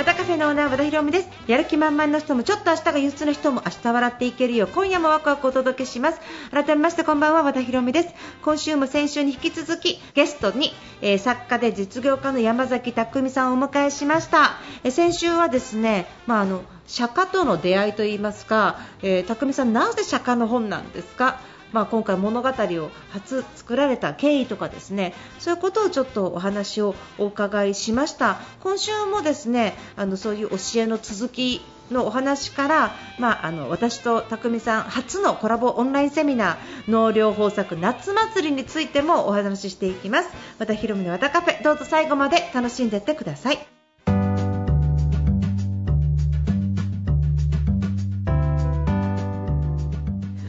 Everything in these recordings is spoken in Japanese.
和田カフェのオーナー和田博美です。やる気満々の人もちょっと明日が憂鬱の人も明日笑っていけるよ。う今夜もワクワクお届けします。改めましてこんばんは。和田博美です今週も先週に引き続きゲストに、えー作家で実業家の山崎匠さんをお迎えしました、えー先週はですねまああの釈迦との出会いといいますか、えー、匠さんなぜ釈迦の本なんですか？まあ、今回物語を初作られた経緯とかですねそういうことをちょっとお話をお伺いしました。今週もですねあのそういう教えの続きのお話から、まあ、あの私と匠さん初のコラボオンラインセミナー農業豊作夏祭りについてもお話ししていきます。またひろみの和田カフェどうぞ最後まで楽しんでいってください。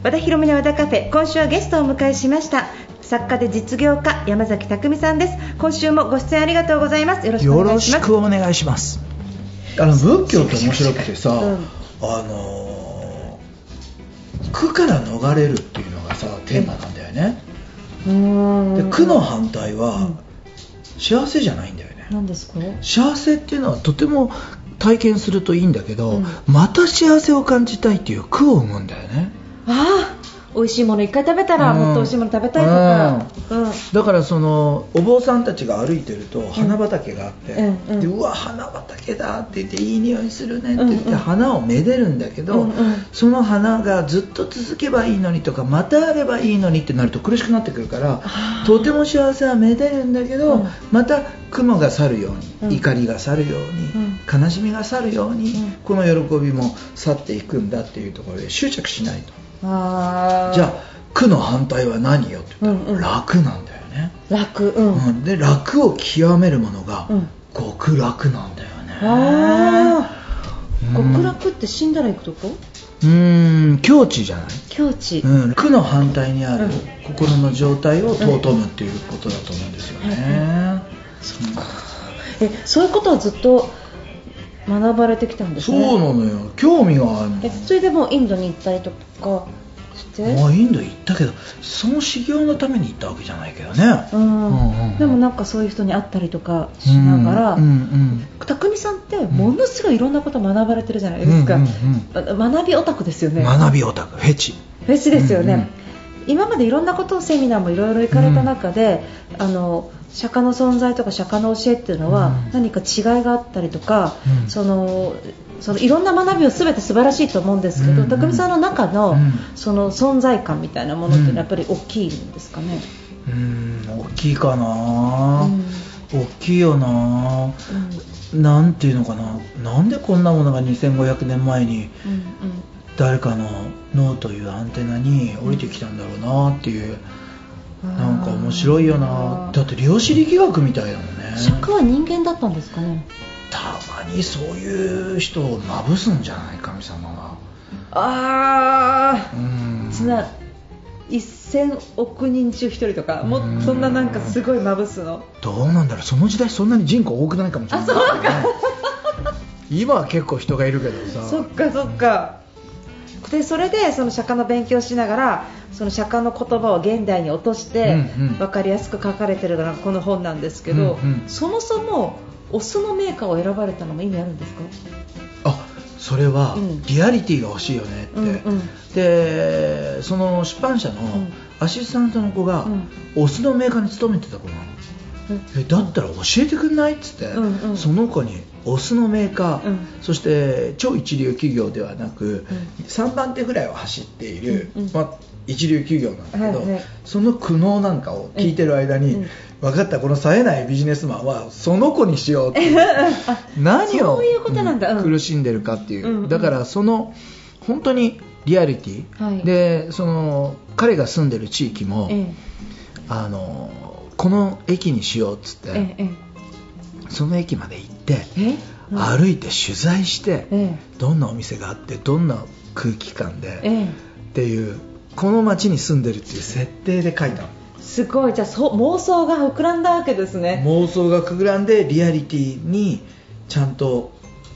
和田博美の和田カフェ今週はゲストをお迎えしました。作家で実業家山崎匠さんです。今週もご出演ありがとうございます。よろしくお願いします。くお願いします。あの仏教って面白くてさ、うん。あのー苦から逃れるっていうのがさテーマなんだよね、うーん。で苦の反対は幸せじゃないんだよね。何ですか？幸せっていうのはとても体験するといいんだけど、うん。また幸せを感じたいっていう苦を生むんだよねああ美味しいもの一回食べたらうん。もっと美味しいもの食べたいとか、うん。だからそのお坊さんたちが歩いてると花畑があって、うん。うん。でうわ花畑だって言っていい匂いするねって言って、花をめでるんだけど、うん。うん。その花がずっと続けばいいのにとかまたあればいいのにってなると苦しくなってくるからとても幸せはめでるんだけど、うん。また雲が去るように、うん。怒りが去るように、悲しみが去るように、うん。この喜びも去っていくんだっていうところで執着しないと。じゃあ苦の反対は何よって言ったら、うんうん。楽なんだよね、楽うん、うん。で楽を極めるものがうん極楽なんだよね、極楽って死んだら行くとこ？うーん。境地じゃない、境地、うん、苦の反対にあるうん。心の状態を尊むっていうことだと思うんですよね、えそういうことはずっと学ばれてきたんですそうねなのよ。興味があるの。えそれでもうインドに行ったりとかして？まあインド行ったけどその修行のために行ったわけじゃないけどね、うん。うんうんでもなんかそういう人に会ったりとかしながら、うんうん匠さんってものすごいいろんなこと学ばれてるじゃないですか、うんうんあ学びオタクですよね。学びオタク。フェチ。フェチですよね、うんうん今までいろんなことをセミナーもいろいろ行かれた中で、あの釈迦の存在とか釈迦の教えっていうのはうん。何か違いがあったりとか、うん。そのそのいろんな学びを全て素晴らしいと思うんですけど、うん。うん匠さんの中の,、うん。その存在感みたいなものっていうのうん。はやっぱり大きいんですかね？うん大きいかな、うん。大きいよな。なんていうのかな。なんでこんなものが2500年前にうんうん。誰かの脳というアンテナに降りてきたんだろうなっていう、うんなんか面白いよな。だって量子力学みたいだもんね。釈迦は人間だったんですかね。たまにそういう人をまぶすんじゃない神様が。ああうん。つな1000億人中1人とかもうんそんななんかすごいまぶすの？どうなんだろう。その時代そんなに人口多くないかもしれない、ね、今は結構人がいるけどさ。そっかそっかでそれでその釈迦の勉強しながらその釈迦の言葉を現代に落として分かりやすく書かれてるのがこの本なんですけど、うんうん。そもそもお酢のメーカーを選ばれたのも意味あるんですか？あそれはうん。リアリティが欲しいよねって、うんうん。でその出版社のん。アシスタントの子が、うん。お酢のメーカーに勤めてた子なの。えだったら教えてくんない？っつって、うんうん。その子にお酢のメーカー、うん。そして超一流企業ではなく、うん。3番手ぐらいを走っている、うんうん。まあ、一流企業なんだけど、はいはい。その苦悩なんかを聞いてる間に、うん分かったこの冴えないビジネスマンはその子にしようって 何をそういうことなんだ。うん苦しんでるかっていう、うんうん。だからその本当にリアリティ、はい。でその彼が住んでる地域も、えあのこの駅にしようっつって、えええ。その駅まで行って、歩いて取材して、えどんなお店があってどんな空気感で、ええ。っていうこの街に住んでるっていう設定で書いたの。すごい。じゃあそう妄想が膨らんだわけですね。妄想が膨らんでリアリティにちゃんと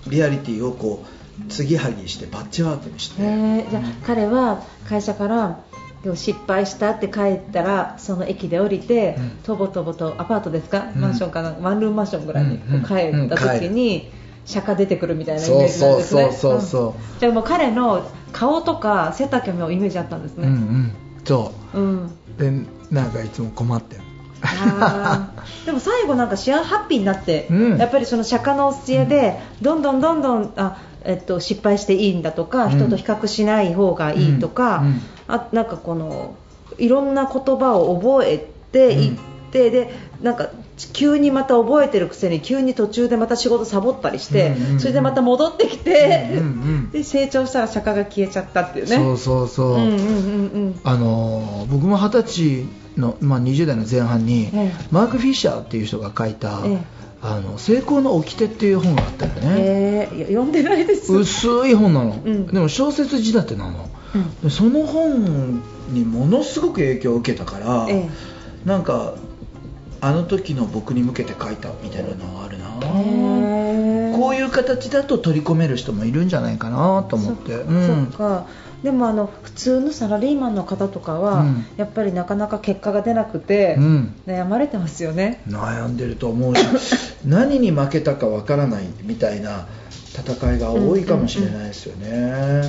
リアリティをこう継ぎはぎしてパッチワークにして、えーじゃあ彼は会社からでも失敗したって帰ったらその駅で降りて、うん。とぼとぼとアパートですか、うん。マンションかな？ワンルームマンションぐらいに帰った時に、釈迦出てくるみたいなイメージなんですね。そうそうじゃあもう彼の顔とか背丈もイメージあったんですうんうねん。そう。ん、うでなんかいつも困ってる でも最後なんか幸せハッピーになって、うん。やっぱりその釈迦の教えでどんどんどんどんあ、えっと、失敗していいんだとか、うん。人と比較しない方がいいとか、うん。うん。あなんかこのいろんな言葉を覚えていって、でなんか急にまた覚えてるくせに急に途中でまた仕事サボったりして、うんうんうんそれでまた戻ってきて、うんうんで成長したら釈迦が消えちゃったっていうね。そうそうそう、うんうんうんうん。あのー僕も二十歳の、まあ、20代の前半に、ええ。マーク・フィッシャーっていう人が書いた「ええあの成功の掟」っていう本があったよね、えー読んでないです。薄い本なの、うん。でも小説仕立てなの。うん。でその本にものすごく影響を受けたから、えなんかあの時の僕に向けて書いたみたいなのはあるな、えへー。こういう形だと取り込める人もいるんじゃないかなと思って。そっか。うん。そっかでもあの普通のサラリーマンの方とかは、うん。やっぱりなかなか結果が出なくて、うん。悩まれてますよね。悩んでると思うし 何に負けたかわからないみたいな戦いが多いかもしれないですよね、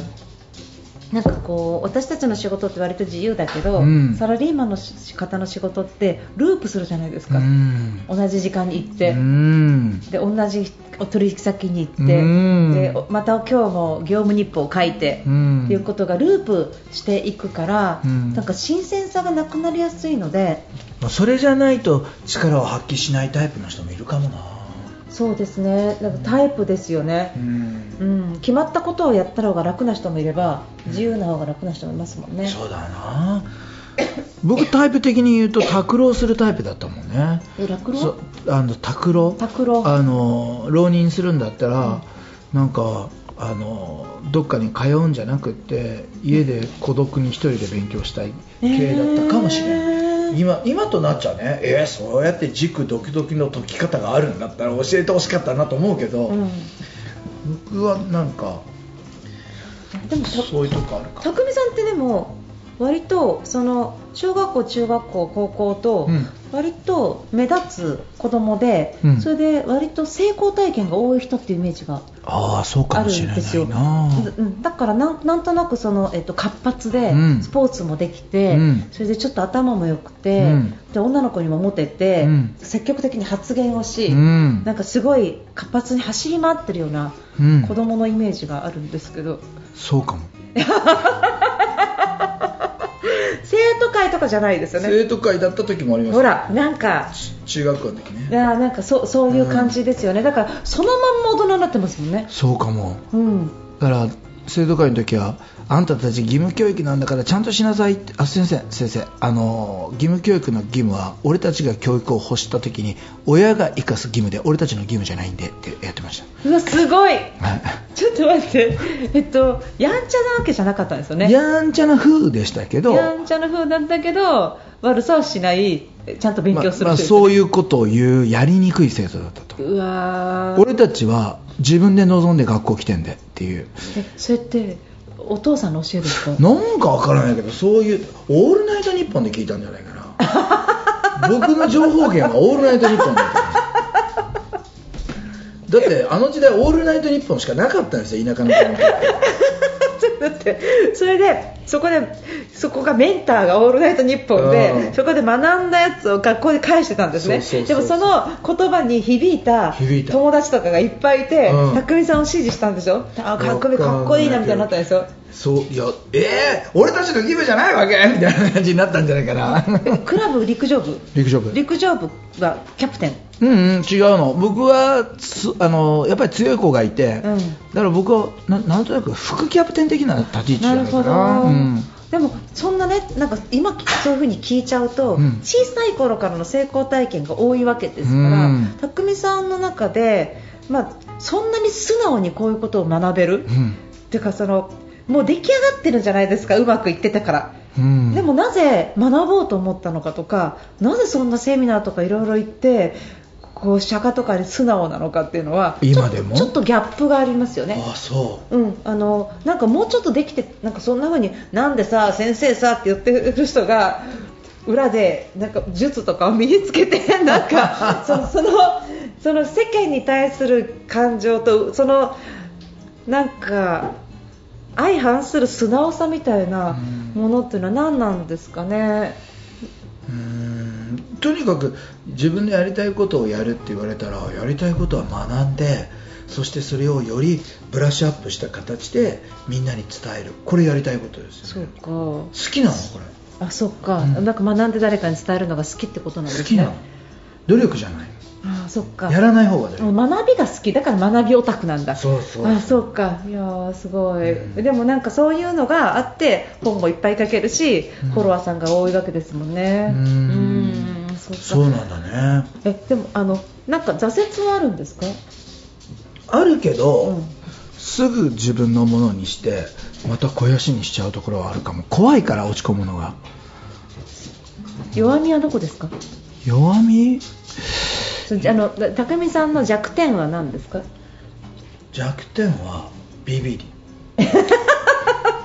なんかこう私たちの仕事って割と自由だけど、うん。サラリーマンのし方の仕事ってループするじゃないですか、うん。同じ時間に行って、うん。で同じお取引先に行って、うん。でまた今日も業務日報を書いて、うん。っていうことがループしていくから、うん。なんか新鮮さがなくなりやすいのでまあそれじゃないと力を発揮しないタイプの人もいるかもな。そうですね。なんかタイプですよね。う、ん。うん、決まったことをやった方が楽な人もいれば自由な方が楽な人もいますもんね。そうだな僕タイプ的に言うと拓郎するタイプだったもんね。え落語そあの拓郎拓郎あの浪人するんだったら、なんかあのどっかに通うんじゃなくって家で孤独に一人で勉強したい系だったかもしれない、えー今今となっちゃねえーそうやって軸ドキドキの解き方があるんだったら教えてほしかったなと思うけど、うん、僕はなんかでもたそういうとこあるか匠さんってでも割とその小学校中学校高校とうん。割と目立つ子供で、うん。それで割と成功体験が多い人っていうイメージがあるんですよ。いなうん。だからなんとなくその、えっと、活発で、うん。スポーツもできて、うん。それでちょっと頭も良くて、うん。で女の子にもモテて、うん。積極的に発言をし、うん。なんかすごい活発に走り回ってるようなうん。子供のイメージがあるんですけど、そうかも 生徒会とかじゃないですよね。生徒会だった時もありました。ほら、なんか、中学校の時ね。いやなんかそうそういう感じですよね、だからそのまんま大人になってますもんね。そうかも。うん。だから生徒会の時はあんたたち義務教育なんだからちゃんとしなさいってあ先生先生あの義務教育の義務は俺たちが教育を欲した時に親が生かす義務で俺たちの義務じゃないんでってやってましうわ、すごい。た、はいちょっと待って、えっと、やんちゃなわけじゃなかったんですよね。やんちゃな風でしたけどやんちゃな風だったけど、悪さはしない、ちゃんと勉強するまあまあそういう。ことを言うやりにくい生徒だったとうわー俺たちは自分で望んで学校来てんでっていう。えそれってお父さんの教えですか？なんかわからないけどそういう「オールナイトニッポン」で聞いたんじゃないかな。僕の情報源は「オールナイトニッポン」だった。だってあの時代「オールナイトニッポン」しかなかったんですよ田舎の子のちょってそれでそこでそこがメンターが「オールナイトニッポンで」うん。そこで学んだやつを学校で返してたんですね。でもその言葉に響いた友達とかがいっぱいいてうん。匠さんを支持したんでしょあかっこいいかっこいいなみたいになったんですよ。そういやえー、俺たちの義務じゃないわけ？みたいな感じになったんじゃないかな。クラブ陸上部。陸上部。陸上部はキャプテンうん、うん、違うの。僕はつあのやっぱり強い子がいて、うん。だから僕はななんとなく副キャプテン的な立ち位置じゃなるほな。いかなど、うん。でもそんなねなんか今そういう風に聞いちゃうと、うん。小さい頃からの成功体験が多いわけですから、うん。匠さんの中で、まあ、そんなに素直にこういうことを学べる、うん。っていうかそのもう出来上がってるんじゃないですかうまくいってたから。うん。でもなぜ学ぼうと思ったのかとかなぜそんなセミナーとかいろいろ行ってこう釈迦とかに素直なのかっていうのは今でも？ちょっとギャップがありますよね。あそう。ん、あのなんかもうちょっとできてなんかそんな風になんでさ先生さって言ってる人が裏でなんか術とかを身につけて なんかそのそのその世間に対する感情とそのなんか相反する素直さみたいなものっていうのは何なんですかね？うんとにかく自分のやりたいことをやるって言われたらやりたいことは学んでそしてそれをよりブラッシュアップした形でみんなに伝える。これやりたいことですよ、ね、そうか。好きなの？これ。あそっか、うん。なんか学んで誰かに伝えるのが好きってことなんですね。好きなの。努力じゃない。あそっか。やらない方が努力。学びが好き。だから学びオタクなんだ。そうそう。あそうか。いやーすごい、うん。でもなんかそういうのがあって本もいっぱい書けるし、うん。フォロワーさんが多いわけですもんね。うんうんそうなんだね。えでもあのなんか挫折はあるんですか、あるけど、うん。すぐ自分のものにしてまた肥やしにしちゃうところはあるかも。怖いから落ち込むのが。弱みはどこですか？弱み？そあの匠さんの弱点は何ですか？弱点はビビり。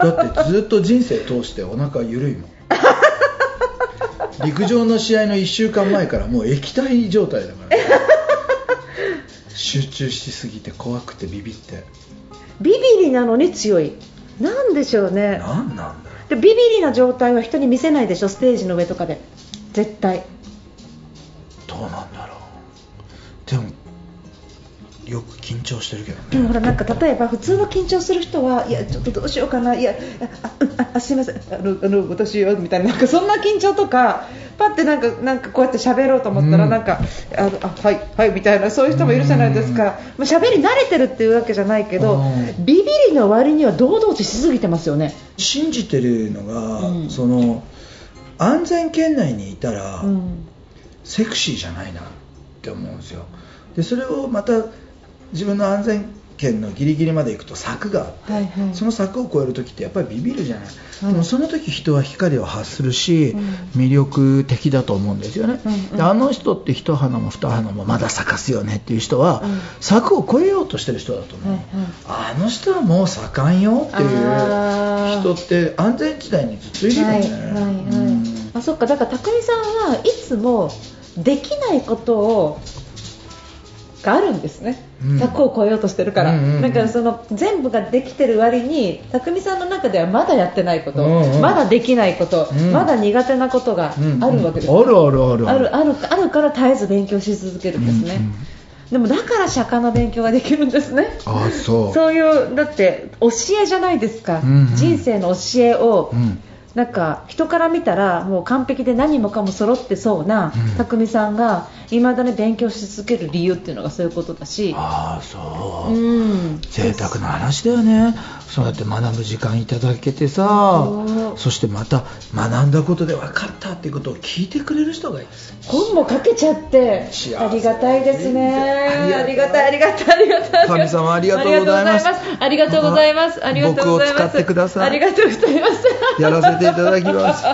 だってずっと人生通してお腹緩いもん陸上の試合の1週間前からもう液体状態だから、ね、集中しすぎて怖くてビビって。ビビリなのに強い。なんでしょうね。何なんだろでビビリな状態は人に見せないでしょ？ステージの上とかで。絶対緊張してるけどね。でもほらなんか例えば普通の緊張する人はいやちょっとどうしようかないやあああすいませんあのあの私はみたいななんかそんな緊張とかパってなんかなんかこうやって喋ろうと思ったらうん。なんか、あのあはいはいみたいなそういう人もいるじゃないですか、まあ喋り慣れてるっていうわけじゃないけどうん。ビビりの割には堂々としすぎてますよね。信じてるのが、うん。その安全圏内にいたら、うん。セクシーじゃないなって思うんですよ。でそれをまた自分の安全圏のギリギリまで行くと柵があって、はいはい。その柵を越える時ってやっぱりビビるじゃない、うんでもその時人は光を発するし、うん。魅力的だと思うんですよね、うんうん。であの人って一花も二花もまだ咲かすよねっていう人は、うん。柵を越えようとしてる人だと思う、はいはい。あの人はもう咲かんよっていう人って安全地帯にずっといるよね、はいはいはい、うん。あそっか。だから匠さんはいつもできないことをがあるんですね、うん。柵を越えようとしてるから、うんからその全部ができてる割に匠さんの中ではまだやってないこと、うんうん。まだできないこと、うん。まだ苦手なことがあるわけです、うんあるあるある。あるあるあるから絶えず勉強し続けるんですね、うんうん。でもだから釈迦の勉強ができるんですね。あそう。そういうだって教えじゃないですか、うんうん。人生の教えを、うんなんか人から見たらもう完璧で何もかも揃ってそうなうん。匠さんがいまだに勉強し続ける理由っていうのがそういうことだし、ああそう、うん、贅沢な話だよね。そうやって学ぶ時間いただけてさ。そしてまた学んだことで分かったっていうことを聞いてくれる人がいる。本も書けちゃって。ありがたいですね。あありりがたいがたいありがたいありがたい。神様ありがとうございます。ありがとうございます。ありがとうございます。僕を使ってください。ありがとうございます。やらせていただきます。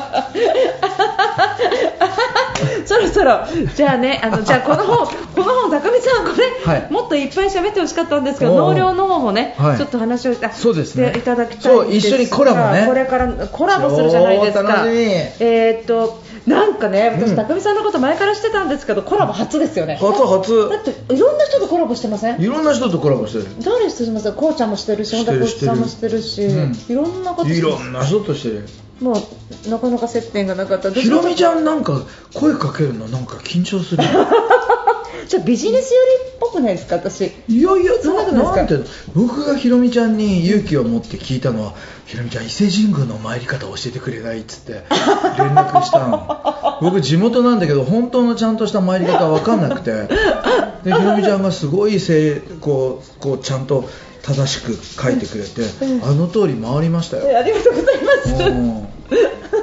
そろそろ。じゃあねあの じゃあこの本この本高見さんこれ、はい。もっといっぱい喋ってほしかったんですけど納涼の方もね、はい。ちょっと話をあそうですね。していただきたいそう一緒にコラボね。これからコラボするじゃないですか。えーっとなんかね私、うん。高見さんのこと前から知ってたんですけどコラボ初ですよね。初初。だっていろんな人とコラボしてません？いろんな人とコラボしてる。誰？してますこうちゃんもしてるし本田光一さんもしてるし、うん。いろんなこといろんな人としてるもうなかなか接点がなかった。ひろみちゃんんなんか声かけるのなんか緊張する。じゃあビジネス寄りっぽくないですか私？いやいやそんなことないですか？僕がひろみちゃんに勇気を持って聞いたのはひろみちゃん伊勢神宮の参り方を教えてくれないっつって連絡したの。僕地元なんだけど本当のちゃんとした参り方は分かんなくて。でひろみちゃんがすごいせいこうこうちゃんと正しく書いてくれてあの通り回りましたよ。えありがとうございます。うん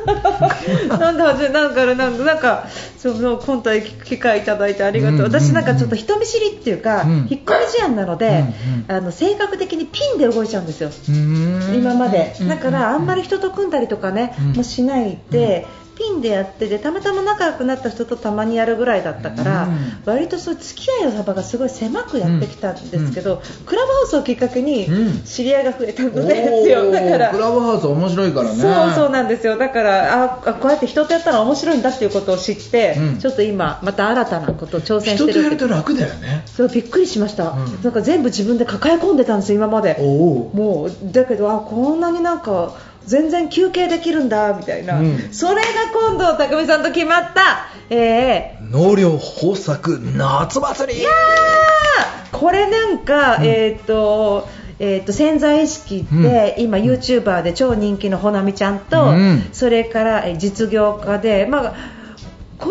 なんではじなんかなんかなんかその今回機会いただいてありがとう、うん私なんかちょっと人見知りっていうか、うん。引っ込み思案なので、うんあの性格的にピンで動いちゃうんですよ。今まで。うんだからあんまり人と組んだりとかね、うん。もうしないで、ピンでやっててたまたま仲良くなった人とたまにやるぐらいだったから、うん。割とそう付き合いの幅がすごい狭くやってきたんですけど、クラブハウスをきっかけにうん。知り合いが増えたんですよ、だからクラブハウス面白いからね。そうそうなんですよ。だからああこうやって人とやったら面白いんだっていうことを知って、うん。ちょっと今また新たなことを挑戦して人とやると楽だよね。そうびっくりしました、うん。なんか全部自分で抱え込んでたんです今まで。もうだけどあこんなになんか全然休憩できるんだみたいな、うん。それが今度匠さんと決まった。えー。納涼豊作夏祭り。いやーこれなんか、うん。えっ、とえー、と潜在意識で、今 YouTuber で超人気のほなみちゃんと、うん。それからえー実業家で、まあ、こ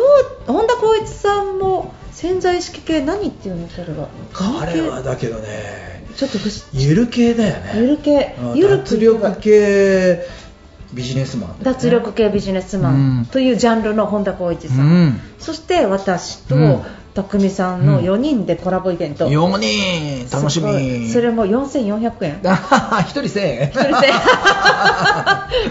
う本田光一さんも潜在意識系何っていうの？それは。彼はだけどねちょっとゆる系だよね。ゆる系。うんゆるく脱力系ビジネスマンね。脱力系ビジネスマうん。ンというジャンルの本田光一さん、うん。そして私と、うん。匠さんの4人でコラボイベント、4人楽しみ。それも4400円あはは一人1000円。一人で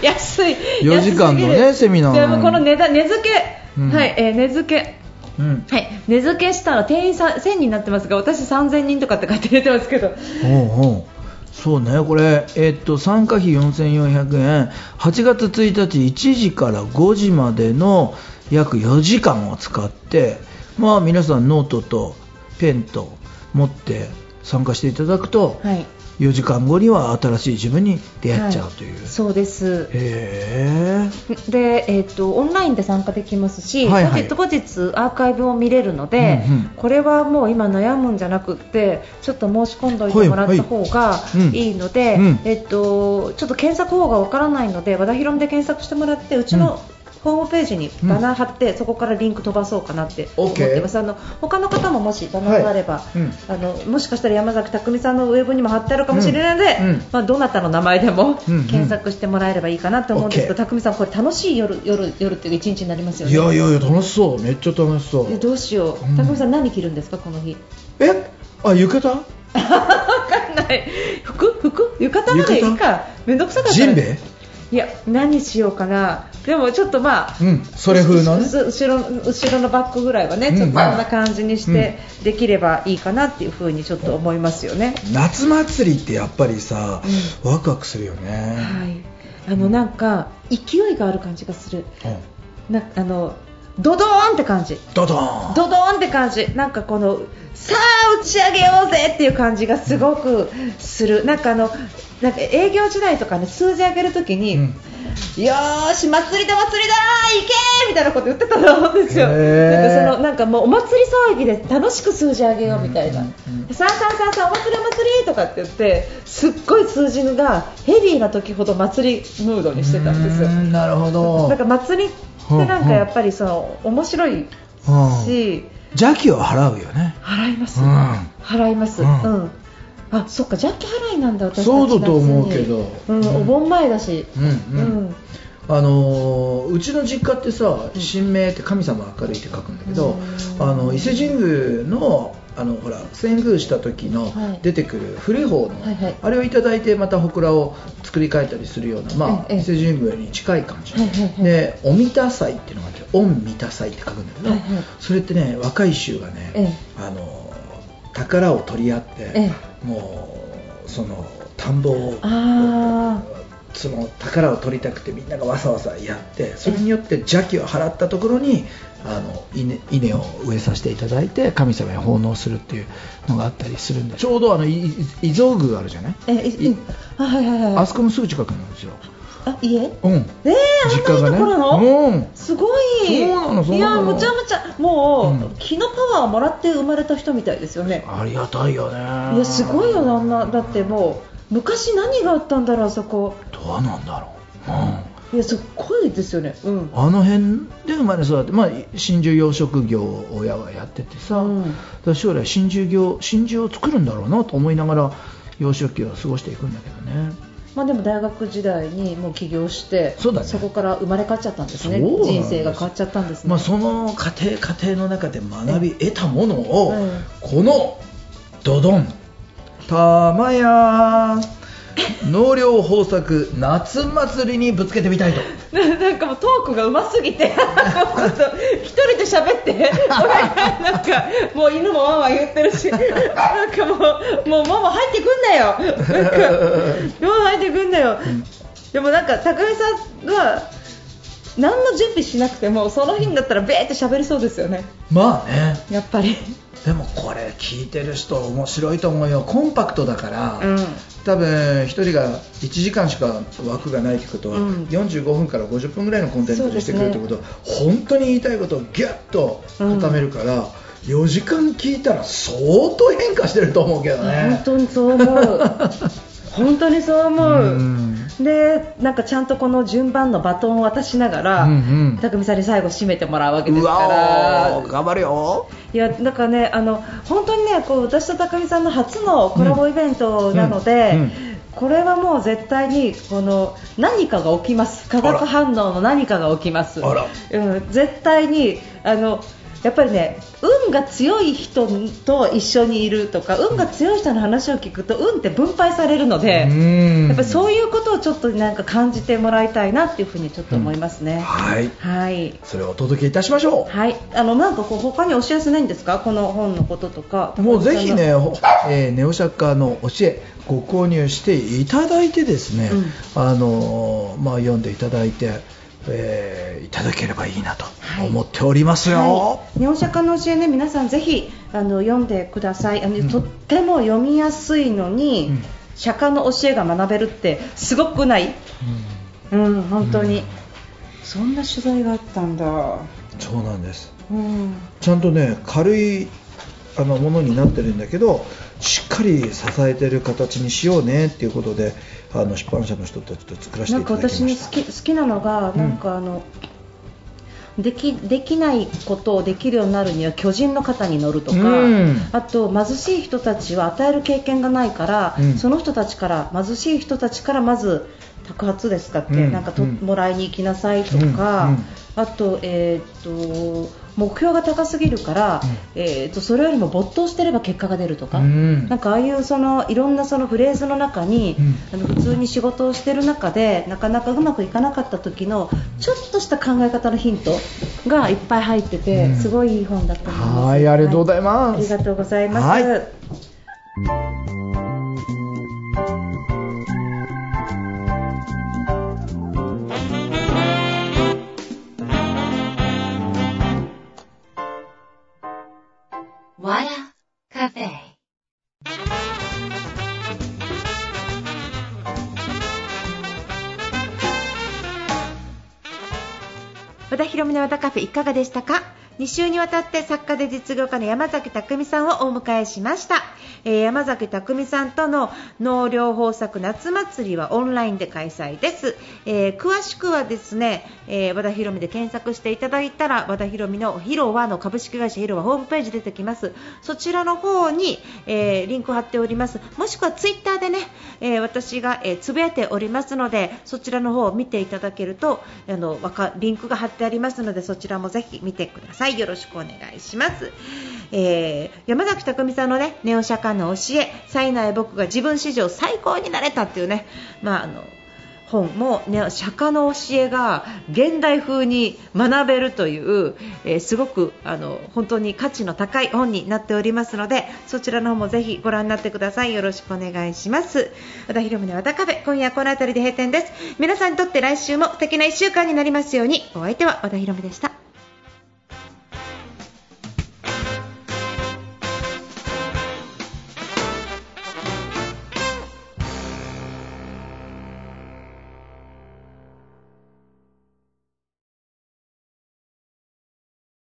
安い。4時間のねセミナー。でもこの値段値付け、うん。はい、えー値付けうん。はい、値付けしたら定員さ1000人になってますが私3000人とかって書いて出てますけど。おうおう。そうねこれ、えっと参加費4400円。8月1日1時から5時までの約4時間を使ってまあ皆さんノートとペンと持って参加していただくと、はい4時間後には新しい自分に出会っちゃうという、はいそうです。へえで、えー、とオンラインで参加できますし、はいはい。後日後日アーカイブも見れるので、うんうん。これはもう今悩むんじゃなくってちょっと申し込んでおいてもらった方がはいはいうん。いいので、うん。えっとちょっと検索方がわからないので和田ヒロミで検索してもらってうちの、ホームページにバナー貼って、そこからリンク飛ばそうかなって思ってます。あの他の方ももしバナーがあれば、はいうん。あのもしかしたら山崎匠さんのウェブにも貼ってあるかもしれないので、うん。うん。まあどなたの名前でもうんうん。検索してもらえればいいかなと思うんです。けど、匠さんこれ楽しい夜夜夜っていうか一日になりますよいね。やいやいや楽しそう。めっちゃ楽しそう。えどうしよう。うん。匠さん何着るんですかこの日。え？あ浴衣？わかんない。服？服？浴衣までいいか。めんどくさかったら。ジンベエいや何しようかな。でもちょっとまあ。うんそれ風のねう後ろ後ろのバックぐらいはね、うんちょっとこんな感じにしてできればいいかなっていう風にちょっと思いますよね。夏祭りってやっぱりさ、ワクワクするよね、はい。あのなんか勢いがある感じがする。うんなあのドドーンって感じ。ドドーンドドーンって感じなんかこのさあ打ち上げようぜっていう感じがすごくするなんかあのなんか営業時代とかね数字上げるときに、うん。よーし祭りだ祭りだー行けーみたいなこと言ってたと思うんですよ、なんかそのなんかもうお祭り騒ぎで楽しく数字上げようみたいな、うんうんうん。さあさあさあさあお祭りお祭りとかって言ってすっごい数字がヘビーな時ほど祭りムードにしてたんですよ。なるほど。なんか祭りってなんかやっぱりその面白いうんし、邪気を払うよね。払います、うん。払います、ううんんあそっか邪気払いなんだ私そうだと思うけど。うん、お盆前だし、うんうん。あのーうちの実家ってさ神明って神様明るいって書くんだけど、うん。あの伊勢神宮のあのほら遷宮した時のはい。出てくる古い方の、はいはい。あれをいただいてまた祠を作り変えたりするような、まあ、ええ伊勢神宮に近い感じ、で御御田祭っていうのがあって御御田祭って書くんだけど、はいはい。それってね若い衆がね、ええ。あの宝を取り合って、えもうその田んぼをあその宝を取りたくてみんながわさわさやってそれによって邪気を払ったところにあの稲稲を植えさせていただいて神様に奉納するっていうのがあったりするんでちょうどあの伊蔵宮あるじゃない？えいあはいはいはい。あそこのすぐ近くなんですよあ家？うん。えー、実家がね。あんないいところの、うん。すごい。そうなのそういやむちゃむちゃもう、うん。気のパワーをもらって生まれた人みたいですよね。ありがたいよね。いやすごいよなあんな。だってもう昔何があったんだろうあそこ。どうなんだろう、うん。いやすっごいですよね。うん。あの辺で生まれ育って、まあ、真珠養殖業を親がやっててさ、うん。将来真珠業真珠を作るんだろうなと思いながら幼少期を過ごしていくんだけどねまあ、でも大学時代にもう起業してそね。こから生まれ変わっちゃったんですね。人生が変わっちゃったんですね、まあ、その過程過程の中で学び得たものを、うんこのドドン。玉や納涼豊作夏祭りにぶつけてみたいと。なんかもうトークがうますぎて一人で喋ってなんかもう犬もワンワン言ってるしなんかもうもうママ入ってくんなよ。ママ入ってくんなよ、でもなんか高見さんが何の準備しなくてもその日になったらべーって喋りそうですよね。まあね。やっぱりでもこれ聞いてる人面白いと思うよ。コンパクトだから、うん。多分1人が1時間しか枠がないってことは、うん。45分から50分ぐらいのコンテンツにしてくれるってことは、そ本当に言いたいことをギュッと固めるから、4時間聞いたら相当変化してると思うけど本ね。当にそう思う。本当にそう思う、うんでなんかちゃんとこの順番のバトンを渡しながら、匠さんに最後締めてもらうわけでうすかわらー頑張るよ。いやだからねあの本当にねこう私と匠さんの初のコラボイベントなので、これはもう絶対にこの何かが起きます。化学反応の何かが起きます。うん、絶対にあのやっぱりね運が強い人と一緒にいるとか運が強い人の話を聞くと運って分配されるので、うん。やっぱりそういうことをちょっとなんか感じてもらいたいなっていうふうにちょっと思いますね。はい。はい。それをお届けいたしましょはい、あのなんかこう他にお知らせないんですか、この本のこととか。うもうぜひね、ほえーネオ作家の教えご購入していただいてですね、あのーまあ、読んでいただいて、えーいただければいいなとはい思っておりますよ、はい、日本釈迦の教えね、皆さんぜひあの読んでください。あの、んとっても読みやすいのに、うん釈迦の教えが学べるってすごくない？うん、本当に。そんな取材があったんだ。そうなんですうん。ちゃんとね軽いあのものになってるんだけどしっかり支えてる形にしようねっていうことであの出版社の人たちと作らせていなんか私ただきました。に好き好きなのが、うん。なんかあの。できできないことをできるようになるには巨人の肩に乗るとか、うん。あと貧しい人たちは与える経験がないから、うん。その人たちから貧しい人たちからまず托発ですかって、うん。なんかと、うん。もらいに行きなさいとか、うん。うん。あと,、えー、と目標が高すぎるから、うん。えー、とそれよりも没頭してれば結果が出るとか、うん。なんかああいうそのいろんなそのフレーズの中に、あの普通に仕事をしてる中でなかなかうまくいかなかった時のちょっとした考え方のヒントがいっぱい入ってて、うん。すごいいい本だと思います。はいありがとうございます。ありがとうございます。はいわらカフェ。和田博美の和田カフェいかがでしたか？2週にわたって作家で実業家の山崎匠さんをお迎えしました、えー山崎匠さんとの農業豊作夏祭りはオンラインで開催です、えー詳しくはですね、えー和田博美で検索していただいたら和田博美の広和の株式会社広和ホームページ出てきます。そちらの方に、えーリンク貼っております。もしくはツイッターでね、えー私が、えつぶやいておりますのでそちらの方を見ていただけるとあのリンクが貼ってありますのでそちらもぜひ見てください。よろしくお願いします、えー山崎匠さんのねネオ釈迦の教え冴えない僕が自分史上最高になれたっていうねまああの本も、ね、釈迦の教えが現代風に学べるという、えーすごくあの本当に価値の高い本になっておりますのでそちらの方もぜひご覧になってください。よろしくお願いします。和田博美の和田カフェ今夜この辺りで閉店です。皆さんにとって来週も素敵な1週間になりますように。お相手は和田博美でした。